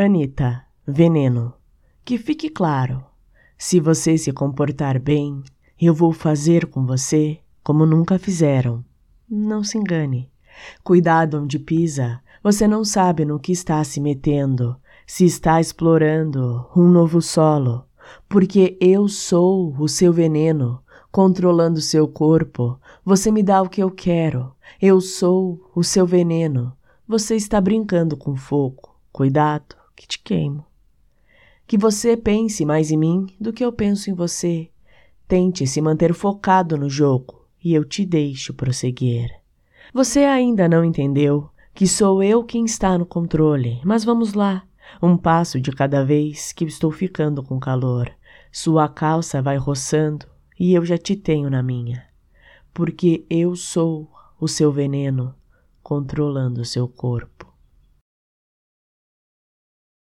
Anitta, veneno. Que fique claro: se você se comportar bem, eu vou fazer com você como nunca fizeram. Não se engane. Cuidado onde pisa, você não sabe no que está se metendo, se está explorando um novo solo, porque eu sou o seu veneno, controlando seu corpo. Você me dá o que eu quero. Eu sou o seu veneno. Você está brincando com fogo. Cuidado, que te queimo. Que você pense mais em mim do que eu penso em você. Tente se manter focado no jogo e eu te deixo prosseguir. Você ainda não entendeu que sou eu quem está no controle, mas vamos lá, um passo de cada vez que estou ficando com calor. Sua calça vai roçando e eu já te tenho na minha, porque eu sou o seu veneno controlando seu corpo.